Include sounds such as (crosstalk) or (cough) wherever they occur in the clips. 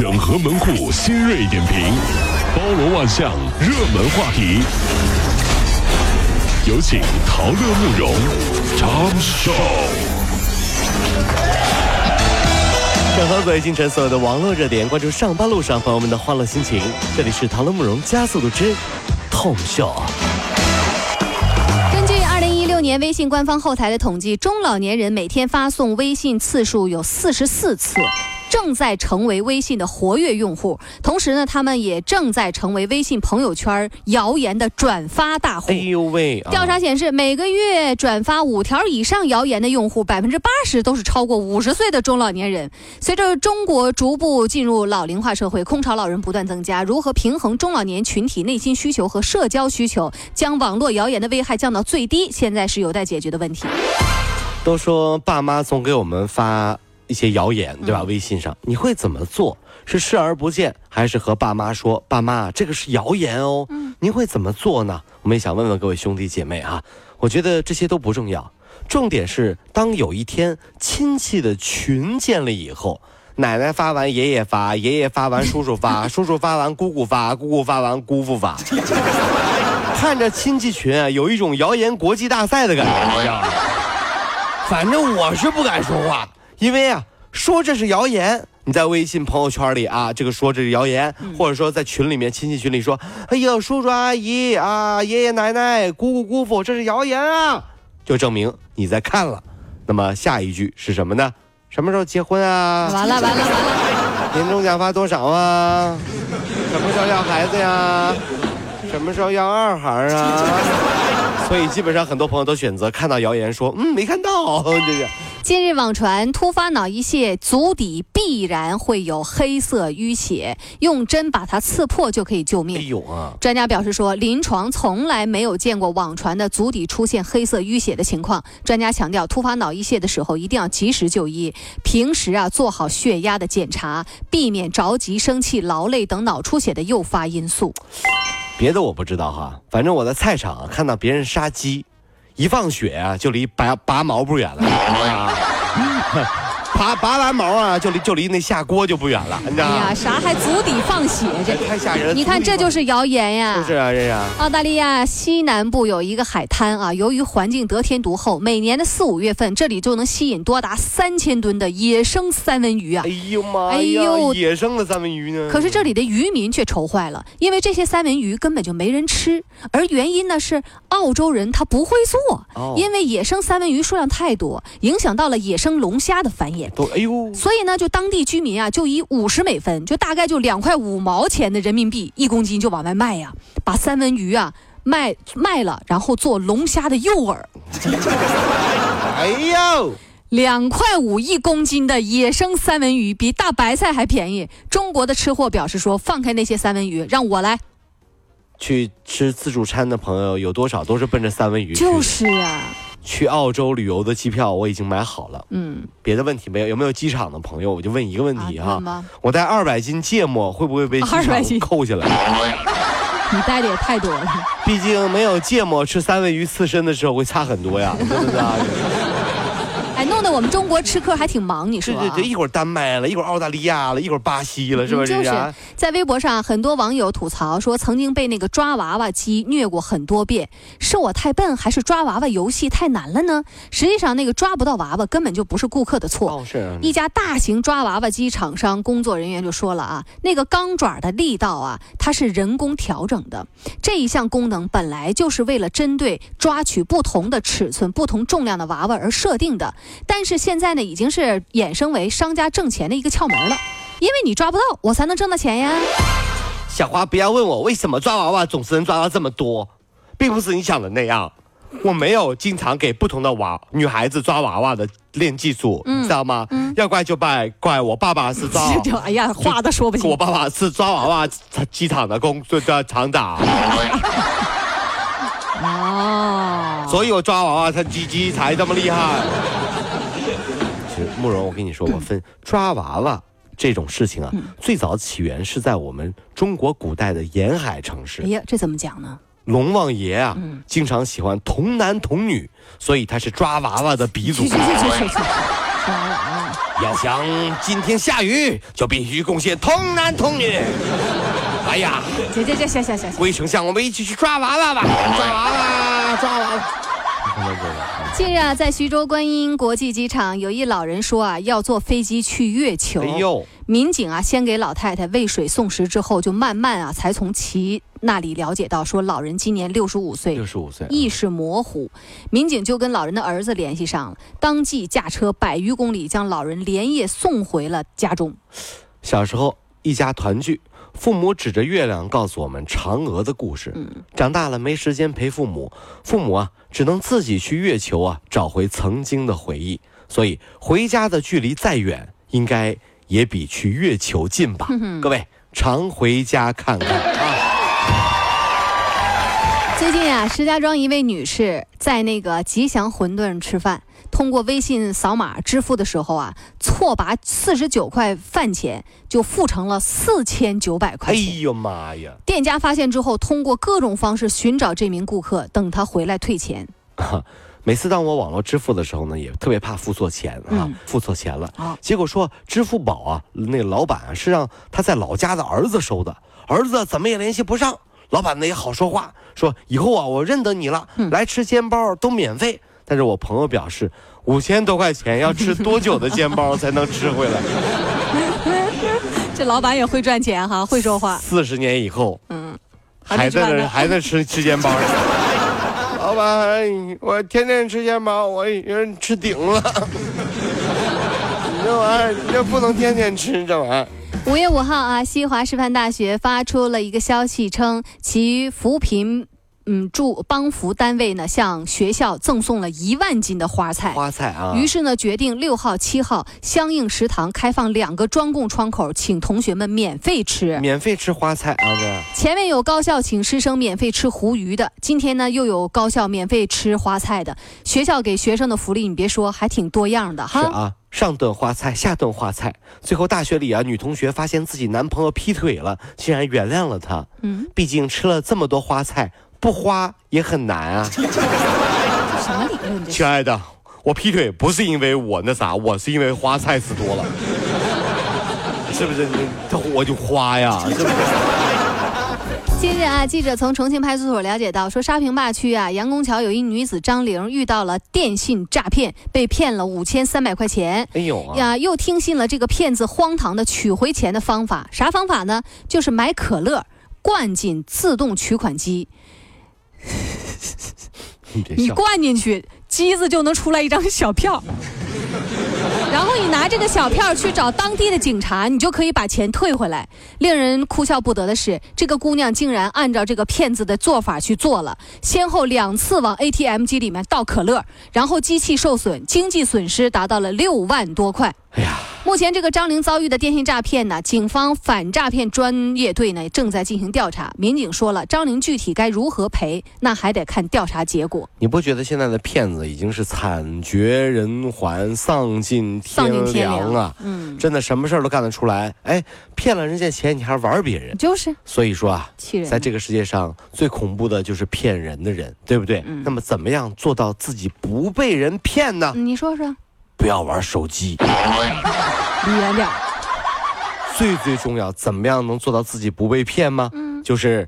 整合门户新锐点评，包罗万象，热门话题。有请陶乐慕容长寿。整合最新城所有的网络热点，关注上班路上朋友们的欢乐心情。这里是陶乐慕容加速度之痛秀。根据二零一六年微信官方后台的统计，中老年人每天发送微信次数有四十四次。正在成为微信的活跃用户，同时呢，他们也正在成为微信朋友圈谣言的转发大户。哎呦喂！调查显示，每个月转发五条以上谣言的用户，百分之八十都是超过五十岁的中老年人。随着中国逐步进入老龄化社会，空巢老人不断增加，如何平衡中老年群体内心需求和社交需求，将网络谣言的危害降到最低，现在是有待解决的问题。都说爸妈总给我们发。一些谣言，对吧？微信上你会怎么做？是视而不见，还是和爸妈说：“爸妈，这个是谣言哦。”嗯，您会怎么做呢？我们也想问问各位兄弟姐妹啊。我觉得这些都不重要，重点是当有一天亲戚的群建了以后，奶奶发完爷爷发，爷爷发完叔叔发，(laughs) 叔叔发完姑姑发，姑姑发完姑父发，(laughs) 看着亲戚群啊，有一种谣言国际大赛的感觉。反正我是不敢说话。因为啊，说这是谣言，你在微信朋友圈里啊，这个说这是谣言，或者说在群里面亲戚群里说，哎呀，叔叔阿姨啊，爷爷奶奶、姑姑姑父，这是谣言啊，就证明你在看了。那么下一句是什么呢？什么时候结婚啊？完了完了完了！年终奖发多少啊？什么时候要孩子呀？什么时候要二孩啊？所以基本上很多朋友都选择看到谣言说，嗯，没看到，这是。(laughs) 近日网传突发脑溢血，足底必然会有黑色淤血，用针把它刺破就可以救命。哎呦啊！专家表示说，临床从来没有见过网传的足底出现黑色淤血的情况。专家强调，突发脑溢血的时候一定要及时就医，平时啊做好血压的检查，避免着急、生气、劳累等脑出血的诱发因素。别的我不知道哈，反正我在菜场看到别人杀鸡。一放血啊，就离拔拔毛不远了。(laughs) 拔拔完毛啊，就离就离那下锅就不远了，你知道吗？哎呀，啥还足底放血？这太吓人！你看，这就是谣言呀！就是啊，这是。澳大利亚西南部有一个海滩啊，由于环境得天独厚，每年的四五月份，这里就能吸引多达三千吨的野生三文鱼啊！哎呦妈呀！哎呦，野生的三文鱼呢？可是这里的渔民却愁坏了，因为这些三文鱼根本就没人吃，而原因呢是澳洲人他不会做，因为野生三文鱼数量太多，影响到了野生龙虾的繁衍。都哎呦，所以呢，就当地居民啊，就以五十美分，就大概就两块五毛钱的人民币一公斤就往外卖呀，把三文鱼啊卖卖了，然后做龙虾的诱饵。哎呦，两块五一公斤的野生三文鱼比大白菜还便宜。中国的吃货表示说，放开那些三文鱼，让我来。去吃自助餐的朋友有多少都是奔着三文鱼？就是啊。去澳洲旅游的机票我已经买好了。嗯，别的问题没有。有没有机场的朋友？我就问一个问题哈，我带二百斤芥末会不会被机场扣下来？(laughs) 你带的也太多了。毕竟没有芥末，吃三文鱼刺身的时候会差很多呀，对不对？我们中国吃客还挺忙，你说？对对对，一会儿丹麦了，一会儿澳大利亚了，一会儿巴西了，是不是？就是在微博上，很多网友吐槽说，曾经被那个抓娃娃机虐过很多遍，是我太笨，还是抓娃娃游戏太难了呢？实际上，那个抓不到娃娃根本就不是顾客的错。哦，是。一家大型抓娃娃机厂商工作人员就说了啊，那个钢爪的力道啊，它是人工调整的。这一项功能本来就是为了针对抓取不同的尺寸、不同重量的娃娃而设定的。但是现在呢，已经是衍生为商家挣钱的一个窍门了，因为你抓不到，我才能挣到钱呀。小花，不要问我为什么抓娃娃总是能抓到这么多，并不是你想的那样，我没有经常给不同的娃女孩子抓娃娃的练技术，知道吗？要怪就怪怪我爸爸是抓，(laughs) 哎呀，话都说不清。我爸爸是抓娃娃机场的工的厂长。(laughs) 哦，所以我抓娃娃他鸡鸡才这么厉害。慕容，我跟你说，我分 (clears throat) 抓娃娃这种事情啊，最早起源是在我们中国古代的沿海城市。哎呀，这怎么讲呢？龙王爷啊，经常喜欢童男童女，所以他是抓娃娃的鼻祖。抓娃娃，要想今天下雨，就必须贡献童男童女。哎呀，行行行行行行。魏丞相，我们一起去抓娃娃吧！抓娃娃，抓娃娃。近日啊，在徐州观音国际机场，有一老人说啊，要坐飞机去月球。哎呦！民警啊，先给老太太喂水送食之后，就慢慢啊，才从其那里了解到，说老人今年六十五岁，六十五岁，意识模糊。民警就跟老人的儿子联系上了，当即驾车百余公里，将老人连夜送回了家中。小时候一家团聚，父母指着月亮告诉我们嫦娥的故事。嗯，长大了没时间陪父母，父母啊，只能自己去月球啊，找回曾经的回忆。所以回家的距离再远，应该。也比去月球近吧，(laughs) 各位常回家看看啊。最近啊，石家庄一位女士在那个吉祥馄饨吃饭，通过微信扫码支付的时候啊，错把四十九块饭钱就付成了四千九百块钱。哎呦妈呀！店家发现之后，通过各种方式寻找这名顾客，等他回来退钱。(laughs) 每次当我网络支付的时候呢，也特别怕付错钱啊，付错钱了。啊结果说支付宝啊，那个老板是让他在老家的儿子收的，儿子怎么也联系不上。老板呢也好说话，说以后啊我认得你了，来吃煎包都免费。但是我朋友表示，五千多块钱要吃多久的煎包才能吃回来？(laughs) 这老板也会赚钱哈，会说话。四十年以后，嗯，还在那还在吃吃煎包。(laughs) 老板，我天天吃煎包，我已经吃顶了。(laughs) 你这玩意儿，你这不能天天吃这玩意儿。五月五号啊，西华师范大学发出了一个消息，称其扶贫。嗯，助帮扶单位呢，向学校赠送了一万斤的花菜。花菜啊！于是呢，决定六号、七号相应食堂开放两个专供窗口，请同学们免费吃。免费吃花菜啊！这前面有高校请师生免费吃湖鱼的，今天呢又有高校免费吃花菜的。学校给学生的福利，你别说，还挺多样的哈。是啊，上顿花菜，下顿花菜。最后大学里啊，女同学发现自己男朋友劈腿了，竟然原谅了他。嗯，毕竟吃了这么多花菜。不花也很难啊！什么理论？亲爱的，我劈腿不是因为我那啥，我是因为花菜吃多了，是不是？这我就花呀，是不是？近日啊，记者从重庆派出所了解到，说沙坪坝区啊，杨公桥有一女子张玲遇到了电信诈骗，被骗了五千三百块钱。哎呦呀，又听信了这个骗子荒唐的取回钱的方法，啥方法呢？就是买可乐灌进自动取款机。(laughs) 你灌进去，机子就能出来一张小票，然后你拿这个小票去找当地的警察，你就可以把钱退回来。令人哭笑不得的是，这个姑娘竟然按照这个骗子的做法去做了，先后两次往 ATM 机里面倒可乐，然后机器受损，经济损失达到了六万多块。哎呀！目前这个张玲遭遇的电信诈骗呢，警方反诈骗专业队呢正在进行调查。民警说了，张玲具体该如何赔，那还得看调查结果。你不觉得现在的骗子已经是惨绝人寰、丧尽天良啊？嗯，真的什么事儿都干得出来。哎，骗了人家钱，你还玩别人？就是。所以说啊，在这个世界上最恐怖的就是骗人的人，对不对？那么怎么样做到自己不被人骗呢？你说说。不要玩手机。离远点。最最重要，怎么样能做到自己不被骗吗？嗯，就是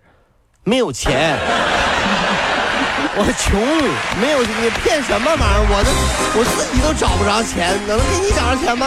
没有钱，(laughs) 我穷，没有你骗什么玩意儿？我都我自己都找不着钱，能给你找着钱吗？